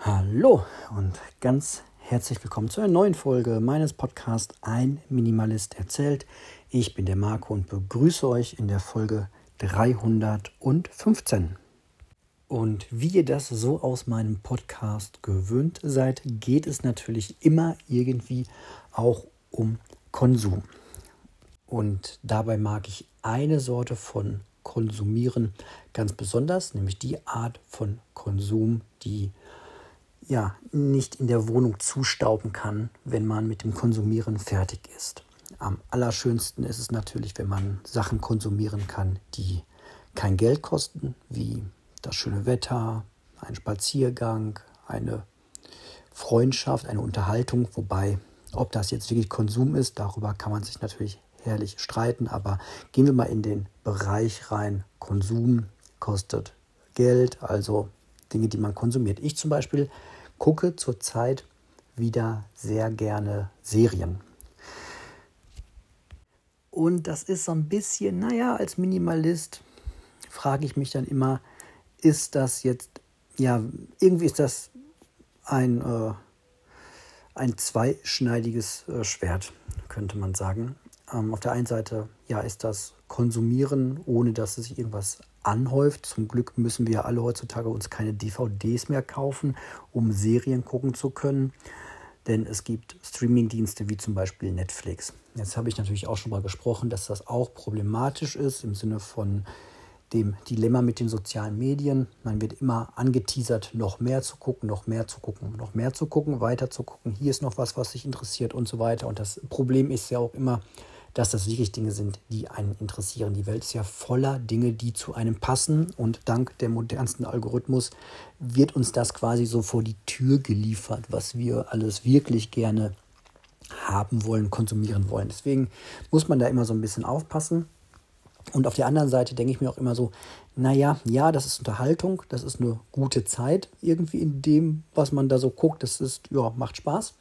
Hallo und ganz herzlich willkommen zu einer neuen Folge meines Podcasts Ein Minimalist erzählt. Ich bin der Marco und begrüße euch in der Folge 315. Und wie ihr das so aus meinem Podcast gewöhnt seid, geht es natürlich immer irgendwie auch um Konsum. Und dabei mag ich eine Sorte von Konsumieren ganz besonders, nämlich die Art von Konsum, die ja, nicht in der Wohnung zustauben kann, wenn man mit dem Konsumieren fertig ist. Am allerschönsten ist es natürlich, wenn man Sachen konsumieren kann, die kein Geld kosten, wie das schöne Wetter, ein Spaziergang, eine Freundschaft, eine Unterhaltung, wobei, ob das jetzt wirklich Konsum ist, darüber kann man sich natürlich herrlich streiten, aber gehen wir mal in den Bereich rein, Konsum kostet Geld, also Dinge, die man konsumiert. Ich zum Beispiel gucke zurzeit wieder sehr gerne Serien. Und das ist so ein bisschen, naja, als Minimalist frage ich mich dann immer, ist das jetzt, ja, irgendwie ist das ein, äh, ein zweischneidiges äh, Schwert, könnte man sagen. Ähm, auf der einen Seite, ja, ist das Konsumieren, ohne dass es sich irgendwas anhäuft. Zum Glück müssen wir alle heutzutage uns keine DVDs mehr kaufen, um Serien gucken zu können. Denn es gibt Streamingdienste wie zum Beispiel Netflix. Jetzt habe ich natürlich auch schon mal gesprochen, dass das auch problematisch ist im Sinne von dem Dilemma mit den sozialen Medien. Man wird immer angeteasert, noch mehr zu gucken, noch mehr zu gucken, noch mehr zu gucken, weiter zu gucken. Hier ist noch was, was sich interessiert und so weiter. Und das Problem ist ja auch immer, dass das wirklich Dinge sind, die einen interessieren. Die Welt ist ja voller Dinge, die zu einem passen und dank der modernsten Algorithmus wird uns das quasi so vor die Tür geliefert, was wir alles wirklich gerne haben wollen, konsumieren wollen. Deswegen muss man da immer so ein bisschen aufpassen. Und auf der anderen Seite denke ich mir auch immer so, naja, ja, das ist Unterhaltung, das ist eine gute Zeit irgendwie in dem, was man da so guckt. Das ist, ja, macht Spaß.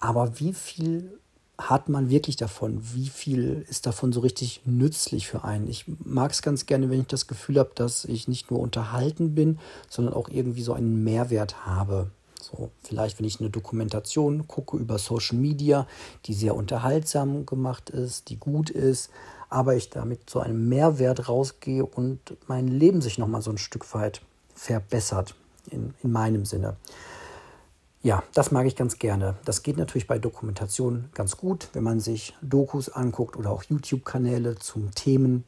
Aber wie viel hat man wirklich davon? Wie viel ist davon so richtig nützlich für einen? Ich mag es ganz gerne, wenn ich das Gefühl habe, dass ich nicht nur unterhalten bin, sondern auch irgendwie so einen Mehrwert habe. So, vielleicht, wenn ich eine Dokumentation gucke über Social Media, die sehr unterhaltsam gemacht ist, die gut ist, aber ich damit zu einem Mehrwert rausgehe und mein Leben sich nochmal so ein Stück weit verbessert, in, in meinem Sinne. Ja, das mag ich ganz gerne. Das geht natürlich bei Dokumentationen ganz gut, wenn man sich Dokus anguckt oder auch YouTube-Kanäle zu Themen,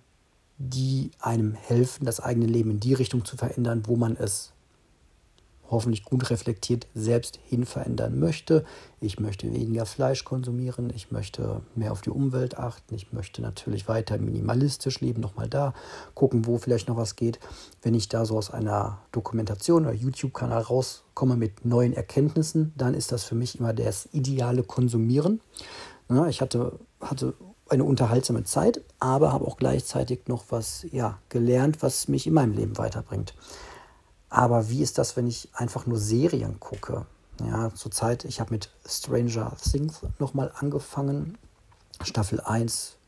die einem helfen, das eigene Leben in die Richtung zu verändern, wo man es hoffentlich gut reflektiert selbst hin verändern möchte. Ich möchte weniger Fleisch konsumieren, ich möchte mehr auf die Umwelt achten, ich möchte natürlich weiter minimalistisch leben, nochmal da gucken, wo vielleicht noch was geht. Wenn ich da so aus einer Dokumentation oder YouTube-Kanal rauskomme mit neuen Erkenntnissen, dann ist das für mich immer das ideale Konsumieren. ich hatte, hatte eine unterhaltsame Zeit, aber habe auch gleichzeitig noch was ja, gelernt, was mich in meinem Leben weiterbringt. Aber wie ist das, wenn ich einfach nur Serien gucke? Ja, zurzeit, ich habe mit Stranger Things nochmal angefangen. Staffel 1,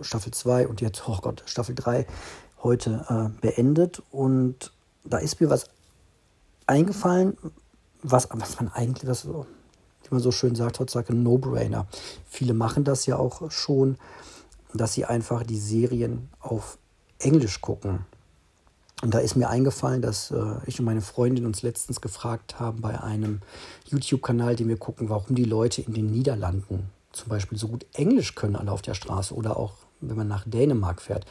Staffel 2 und jetzt, oh Gott, Staffel 3 heute äh, beendet. Und da ist mir was eingefallen, was, was man eigentlich, was, wie man so schön sagt, heutzutage ein No-Brainer. Viele machen das ja auch schon, dass sie einfach die Serien auf Englisch gucken. Und da ist mir eingefallen, dass äh, ich und meine Freundin uns letztens gefragt haben bei einem YouTube-Kanal, den wir gucken, warum die Leute in den Niederlanden zum Beispiel so gut Englisch können alle auf der Straße oder auch wenn man nach Dänemark fährt.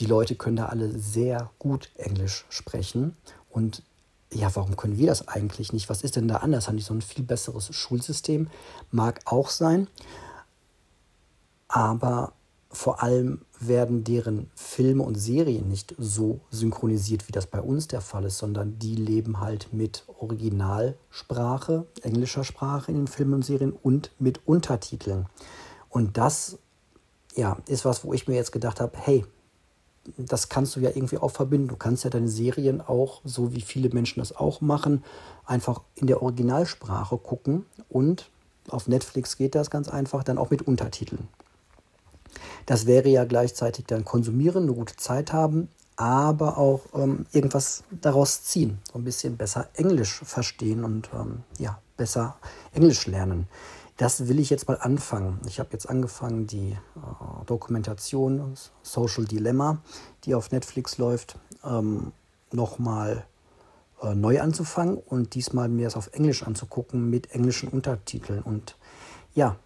Die Leute können da alle sehr gut Englisch sprechen. Und ja, warum können wir das eigentlich nicht? Was ist denn da anders? Haben die so ein viel besseres Schulsystem? Mag auch sein. Aber vor allem werden deren Filme und Serien nicht so synchronisiert, wie das bei uns der Fall ist, sondern die leben halt mit Originalsprache, englischer Sprache in den Filmen und Serien und mit Untertiteln. Und das ja, ist was, wo ich mir jetzt gedacht habe, hey, das kannst du ja irgendwie auch verbinden. Du kannst ja deine Serien auch, so wie viele Menschen das auch machen, einfach in der Originalsprache gucken und auf Netflix geht das ganz einfach, dann auch mit Untertiteln. Das wäre ja gleichzeitig dann konsumieren, eine gute Zeit haben, aber auch ähm, irgendwas daraus ziehen, so ein bisschen besser Englisch verstehen und ähm, ja, besser Englisch lernen. Das will ich jetzt mal anfangen. Ich habe jetzt angefangen, die äh, Dokumentation Social Dilemma, die auf Netflix läuft, ähm, nochmal äh, neu anzufangen und diesmal mir das auf Englisch anzugucken mit englischen Untertiteln. Und ja,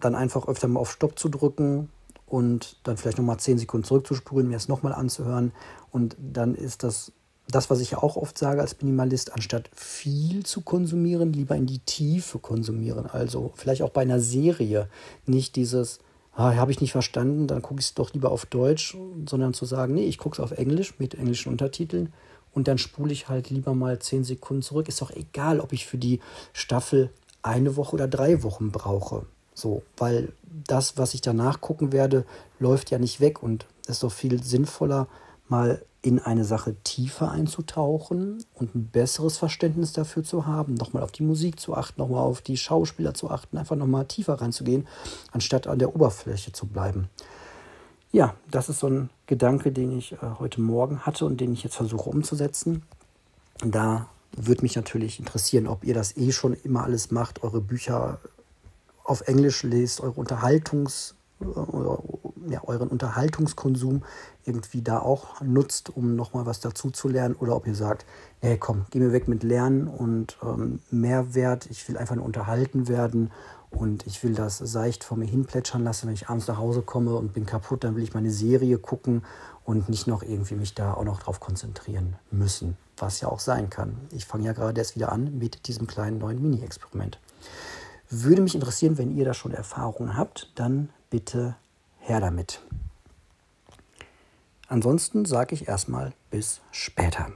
dann einfach öfter mal auf Stopp zu drücken, und dann vielleicht nochmal zehn Sekunden zurückzuspulen, mir das nochmal anzuhören. Und dann ist das, das, was ich ja auch oft sage als Minimalist, anstatt viel zu konsumieren, lieber in die Tiefe konsumieren. Also vielleicht auch bei einer Serie nicht dieses, ah, habe ich nicht verstanden, dann gucke ich es doch lieber auf Deutsch, sondern zu sagen, nee, ich gucke es auf Englisch mit englischen Untertiteln und dann spule ich halt lieber mal zehn Sekunden zurück. Ist doch egal, ob ich für die Staffel eine Woche oder drei Wochen brauche. So, weil das, was ich danach gucken werde, läuft ja nicht weg und es ist doch viel sinnvoller, mal in eine Sache tiefer einzutauchen und ein besseres Verständnis dafür zu haben, nochmal auf die Musik zu achten, nochmal auf die Schauspieler zu achten, einfach nochmal tiefer reinzugehen, anstatt an der Oberfläche zu bleiben. Ja, das ist so ein Gedanke, den ich äh, heute Morgen hatte und den ich jetzt versuche umzusetzen. Da würde mich natürlich interessieren, ob ihr das eh schon immer alles macht, eure Bücher auf Englisch lest, eure Unterhaltungs, äh, ja, euren Unterhaltungskonsum irgendwie da auch nutzt, um nochmal was dazu zu lernen, oder ob ihr sagt, nee, komm, geh mir weg mit Lernen und ähm, Mehrwert, ich will einfach nur unterhalten werden und ich will das seicht vor mir hin plätschern lassen, wenn ich abends nach Hause komme und bin kaputt, dann will ich meine Serie gucken und nicht noch irgendwie mich da auch noch drauf konzentrieren müssen, was ja auch sein kann. Ich fange ja gerade erst wieder an mit diesem kleinen neuen Mini-Experiment. Würde mich interessieren, wenn ihr da schon Erfahrungen habt, dann bitte her damit. Ansonsten sage ich erstmal bis später.